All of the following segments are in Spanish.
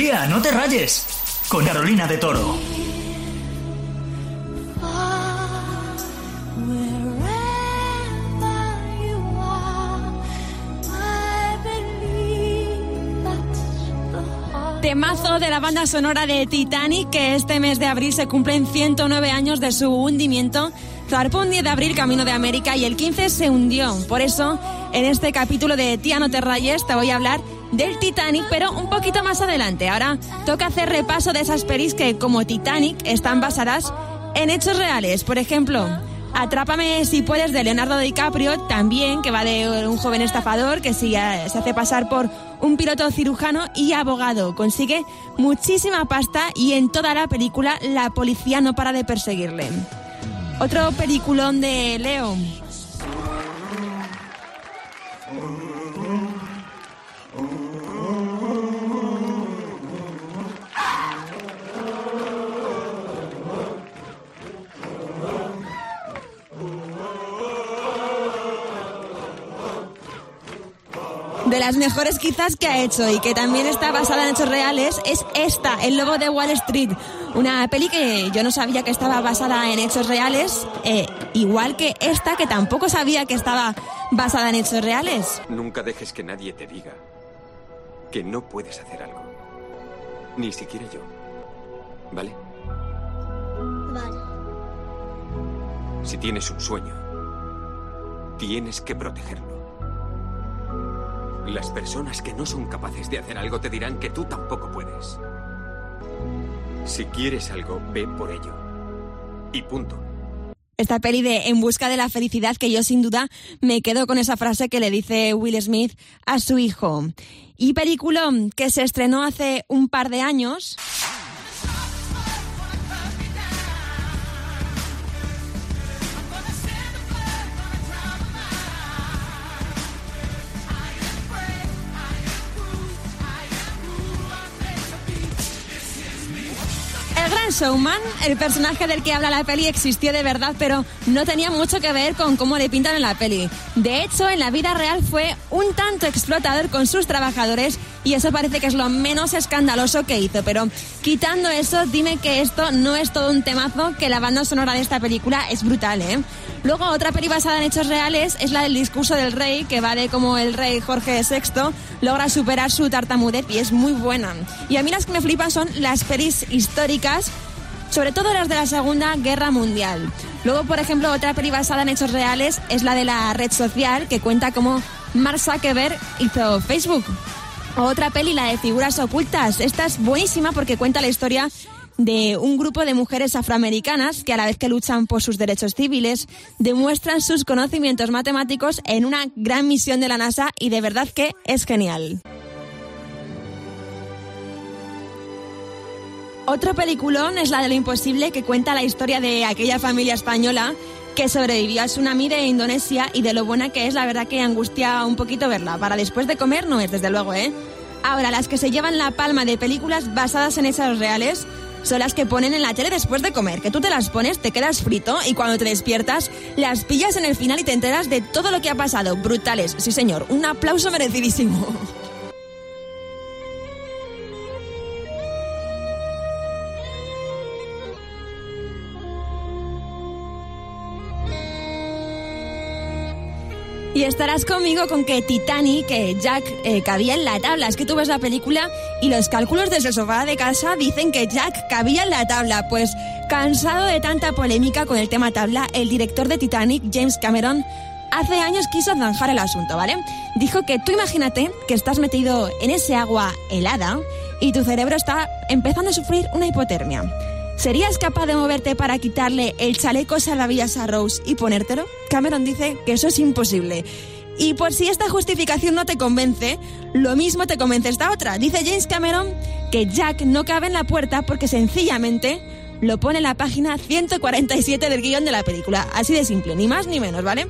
Tía, no te rayes. Con Carolina de Toro. Temazo de la banda sonora de Titanic, que este mes de abril se cumplen 109 años de su hundimiento. Zarpó un 10 de abril camino de América y el 15 se hundió. Por eso, en este capítulo de Tía no te rayes, te voy a hablar del Titanic, pero un poquito más adelante. Ahora toca hacer repaso de esas pelis que, como Titanic, están basadas en hechos reales. Por ejemplo, Atrápame si puedes de Leonardo DiCaprio, también, que va de un joven estafador que se hace pasar por un piloto cirujano y abogado. Consigue muchísima pasta y en toda la película la policía no para de perseguirle. Otro peliculón de Leo. Las mejores quizás que ha hecho y que también está basada en hechos reales es esta, El Lobo de Wall Street. Una peli que yo no sabía que estaba basada en hechos reales, eh, igual que esta que tampoco sabía que estaba basada en hechos reales. Nunca dejes que nadie te diga que no puedes hacer algo. Ni siquiera yo. ¿Vale? Vale. Si tienes un sueño, tienes que protegerlo. Las personas que no son capaces de hacer algo te dirán que tú tampoco puedes. Si quieres algo, ve por ello. Y punto. Esta peli de En busca de la felicidad que yo sin duda me quedo con esa frase que le dice Will Smith a su hijo. Y película que se estrenó hace un par de años. Showman, el personaje del que habla la peli existió de verdad, pero no tenía mucho que ver con cómo le pintan en la peli. De hecho, en la vida real fue un tanto explotador con sus trabajadores y eso parece que es lo menos escandaloso que hizo. Pero quitando eso, dime que esto no es todo un temazo, que la banda sonora de esta película es brutal, ¿eh? Luego, otra peli basada en hechos reales es la del discurso del rey, que va de cómo el rey Jorge VI logra superar su tartamudez y es muy buena. Y a mí las que me flipan son las pelis históricas sobre todo las de la Segunda Guerra Mundial. Luego, por ejemplo, otra peli basada en hechos reales es la de la red social, que cuenta cómo Mark Zuckerberg hizo Facebook. Otra peli, la de figuras ocultas. Esta es buenísima porque cuenta la historia de un grupo de mujeres afroamericanas que a la vez que luchan por sus derechos civiles, demuestran sus conocimientos matemáticos en una gran misión de la NASA y de verdad que es genial. Otro peliculón es la de lo imposible que cuenta la historia de aquella familia española que sobrevivió al tsunami de Indonesia y de lo buena que es, la verdad que angustia un poquito verla. Para después de comer no es, desde luego, ¿eh? Ahora, las que se llevan la palma de películas basadas en hechos reales son las que ponen en la tele después de comer, que tú te las pones, te quedas frito y cuando te despiertas las pillas en el final y te enteras de todo lo que ha pasado. Brutales, sí señor, un aplauso merecidísimo. Y estarás conmigo con que Titanic, que Jack eh, cabía en la tabla. Es que tú ves la película y los cálculos desde el sofá de casa dicen que Jack cabía en la tabla. Pues cansado de tanta polémica con el tema tabla, el director de Titanic, James Cameron, hace años quiso zanjar el asunto, ¿vale? Dijo que tú imagínate que estás metido en ese agua helada y tu cerebro está empezando a sufrir una hipotermia. ¿Serías capaz de moverte para quitarle el chaleco salvavidas a Rose y ponértelo? Cameron dice que eso es imposible. Y por si esta justificación no te convence, lo mismo te convence esta otra. Dice James Cameron que Jack no cabe en la puerta porque sencillamente lo pone en la página 147 del guion de la película. Así de simple, ni más ni menos, ¿vale?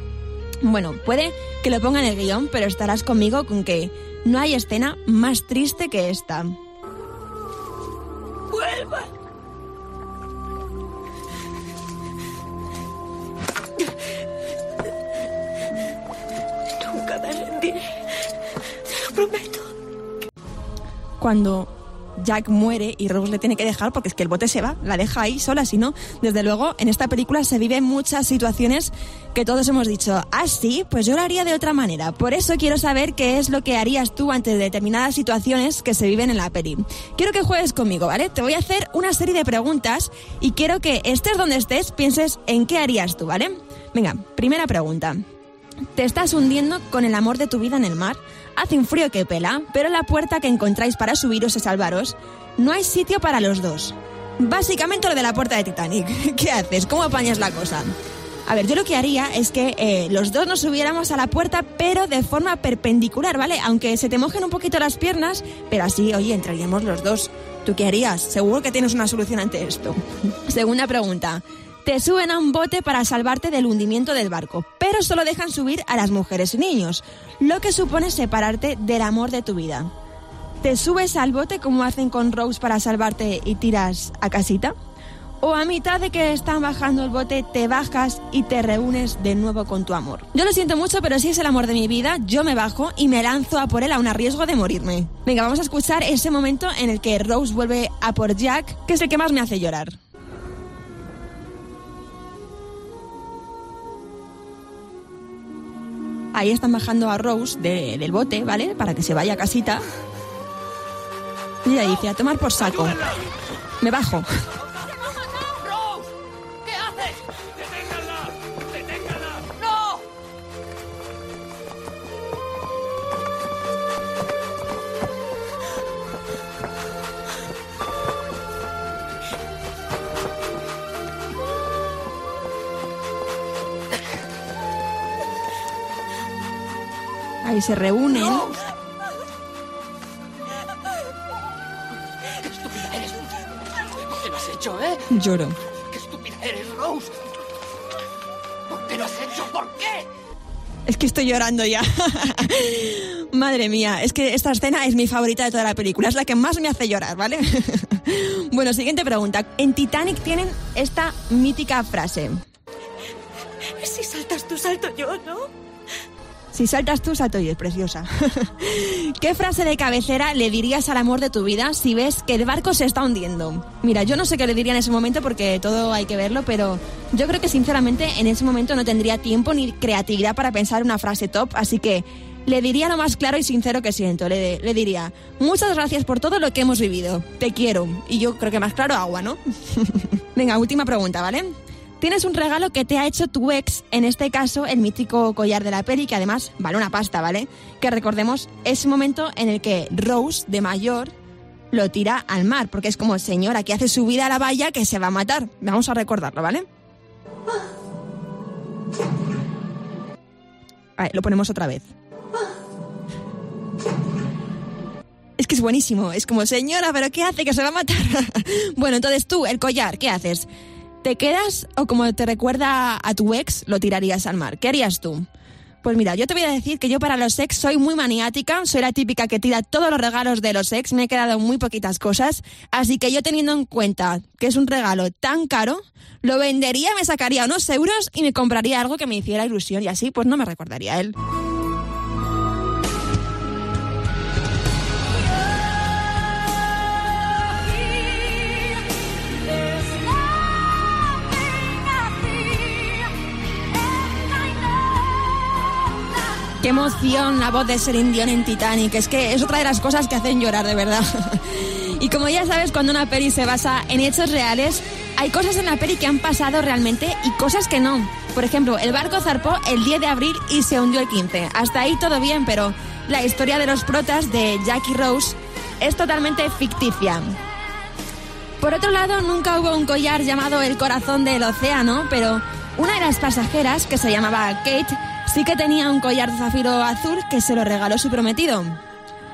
Bueno, puede que lo ponga en el guion, pero estarás conmigo con que no hay escena más triste que esta. Cuando Jack muere y Rose le tiene que dejar porque es que el bote se va, la deja ahí sola, si no, desde luego en esta película se viven muchas situaciones que todos hemos dicho, ah, sí, pues yo lo haría de otra manera. Por eso quiero saber qué es lo que harías tú ante determinadas situaciones que se viven en la peli. Quiero que juegues conmigo, ¿vale? Te voy a hacer una serie de preguntas y quiero que estés donde estés, pienses en qué harías tú, ¿vale? Venga, primera pregunta. Te estás hundiendo con el amor de tu vida en el mar. Hace un frío que pela, pero la puerta que encontráis para subiros y salvaros, no hay sitio para los dos. Básicamente lo de la puerta de Titanic. ¿Qué haces? ¿Cómo apañas la cosa? A ver, yo lo que haría es que eh, los dos nos subiéramos a la puerta, pero de forma perpendicular, ¿vale? Aunque se te mojen un poquito las piernas, pero así, oye, entraríamos los dos. ¿Tú qué harías? Seguro que tienes una solución ante esto. Segunda pregunta. Te suben a un bote para salvarte del hundimiento del barco, pero solo dejan subir a las mujeres y niños, lo que supone separarte del amor de tu vida. ¿Te subes al bote como hacen con Rose para salvarte y tiras a casita? ¿O a mitad de que están bajando el bote te bajas y te reúnes de nuevo con tu amor? Yo lo siento mucho, pero si es el amor de mi vida, yo me bajo y me lanzo a por él a un riesgo de morirme. Venga, vamos a escuchar ese momento en el que Rose vuelve a por Jack, que es el que más me hace llorar. Ahí están bajando a Rose de- del bote, ¿vale? Para que se vaya a casita. Y ella dice, a tomar por saco. Me bajo. Se reúnen. ¡Qué estúpida eres! ¿Por qué lo has hecho, eh? Lloro. ¡Qué estúpida eres, Rose! ¿Por qué lo has hecho? ¿Por qué? Es que estoy llorando ya. Madre mía, es que esta escena es mi favorita de toda la película. Es la que más me hace llorar, ¿vale? bueno, siguiente pregunta. En Titanic tienen esta mítica frase. Si saltas tú, salto yo, ¿no? Si saltas tú, salto yo, es preciosa. ¿Qué frase de cabecera le dirías al amor de tu vida si ves que el barco se está hundiendo? Mira, yo no sé qué le diría en ese momento porque todo hay que verlo, pero yo creo que sinceramente en ese momento no tendría tiempo ni creatividad para pensar una frase top, así que le diría lo más claro y sincero que siento. Le, le diría, muchas gracias por todo lo que hemos vivido. Te quiero. Y yo creo que más claro, agua, ¿no? Venga, última pregunta, ¿vale? Tienes un regalo que te ha hecho tu ex, en este caso el mítico collar de la peli, que además vale una pasta, ¿vale? Que recordemos ese momento en el que Rose, de mayor, lo tira al mar, porque es como, señora, que hace su vida a la valla que se va a matar. Vamos a recordarlo, ¿vale? Vale, lo ponemos otra vez. Es que es buenísimo. Es como, señora, ¿pero qué hace? Que se va a matar. bueno, entonces tú, el collar, ¿qué haces? ¿Te quedas o como te recuerda a tu ex, lo tirarías al mar? ¿Qué harías tú? Pues mira, yo te voy a decir que yo para los ex soy muy maniática, soy la típica que tira todos los regalos de los ex, me he quedado muy poquitas cosas, así que yo teniendo en cuenta que es un regalo tan caro, lo vendería, me sacaría unos euros y me compraría algo que me hiciera ilusión y así pues no me recordaría a él. Qué emoción la voz de Celine Dion en Titanic. Es que es otra de las cosas que hacen llorar, de verdad. Y como ya sabes, cuando una peli se basa en hechos reales, hay cosas en la peli que han pasado realmente y cosas que no. Por ejemplo, el barco zarpó el 10 de abril y se hundió el 15. Hasta ahí todo bien, pero la historia de los protas de Jack y Rose es totalmente ficticia. Por otro lado, nunca hubo un collar llamado el corazón del océano, pero una de las pasajeras, que se llamaba Kate, sí que tenía un collar de zafiro azul que se lo regaló su prometido.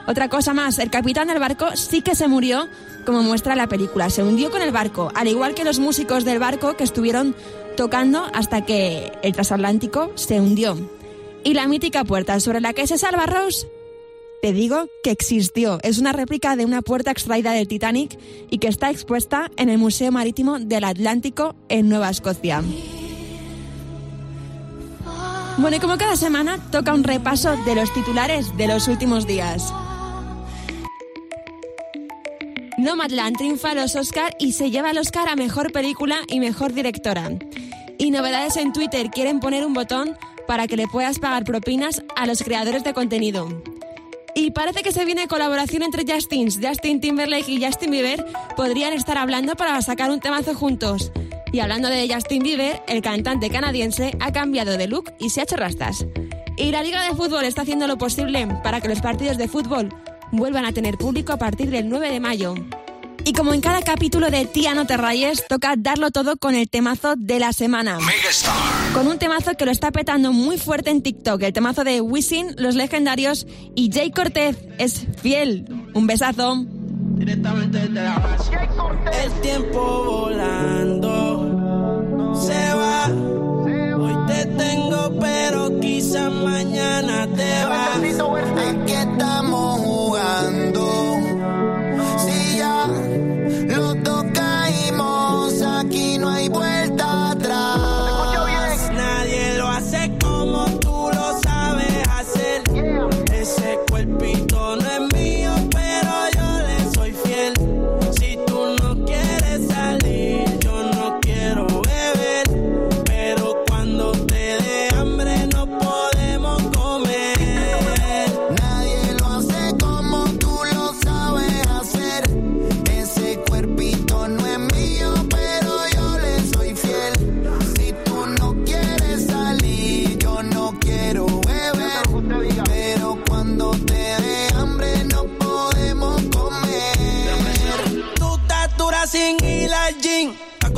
Otra cosa más, el capitán del barco sí que se murió, como muestra la película. Se hundió con el barco, al igual que los músicos del barco que estuvieron tocando hasta que el transatlántico se hundió. Y la mítica puerta sobre la que se salva Rose te digo que existió. Es una réplica de una puerta extraída del Titanic y que está expuesta en el Museo Marítimo del Atlántico en Nueva Escocia. Bueno, y como cada semana, toca un repaso de los titulares de los últimos días. Nomadland triunfa los Oscar y se lleva el Oscar a Mejor Película y Mejor Directora. Y novedades en Twitter quieren poner un botón para que le puedas pagar propinas a los creadores de contenido. Y parece que se viene colaboración entre Justins. Justin Timberlake y Justin Bieber podrían estar hablando para sacar un temazo juntos. Y hablando de Justin Bieber, el cantante canadiense ha cambiado de look y se ha hecho rastas. Y la Liga de Fútbol está haciendo lo posible para que los partidos de fútbol vuelvan a tener público a partir del 9 de mayo. Y como en cada capítulo de Tía No Te Rayes, toca darlo todo con el temazo de la semana. Con un temazo que lo está petando muy fuerte en TikTok, el temazo de Wisin, Los Legendarios y Jay Cortez es fiel. Un besazo. Directamente El tiempo volando se va. Hoy te tengo, pero quizás mañana te vas. Aquí estamos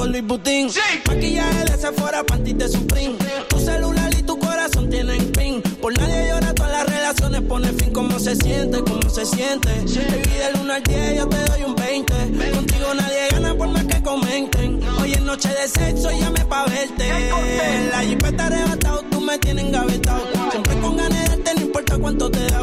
Luis Butín. Sí. Maquillaje de Sephora, panty de Supreme. Tu celular y tu corazón tienen pin. Por nadie llora, todas las relaciones pone fin. ¿Cómo se siente? ¿Cómo se siente? Sí. Baby, del 1 al 10 yo te doy un 20. Contigo nadie gana por más que comenten. Hoy es noche de sexo, llame pa' verte. La jipeta arrebatado, tú me tienes engavetado. Siempre con ganas de no importa cuánto te da.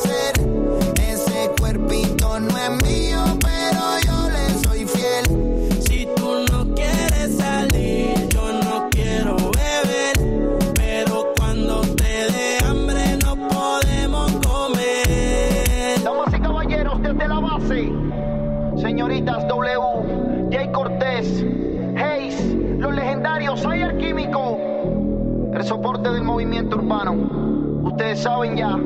hacer. Ese cuerpito no es mío, pero yo le soy fiel. Si tú no quieres salir, yo no quiero beber. Pero cuando te dé hambre, no podemos comer. Damas y caballeros, desde la base, señoritas W, Jay Cortés, Hayes, los legendarios, Ayer Químico, el soporte del movimiento urbano. Ustedes saben ya.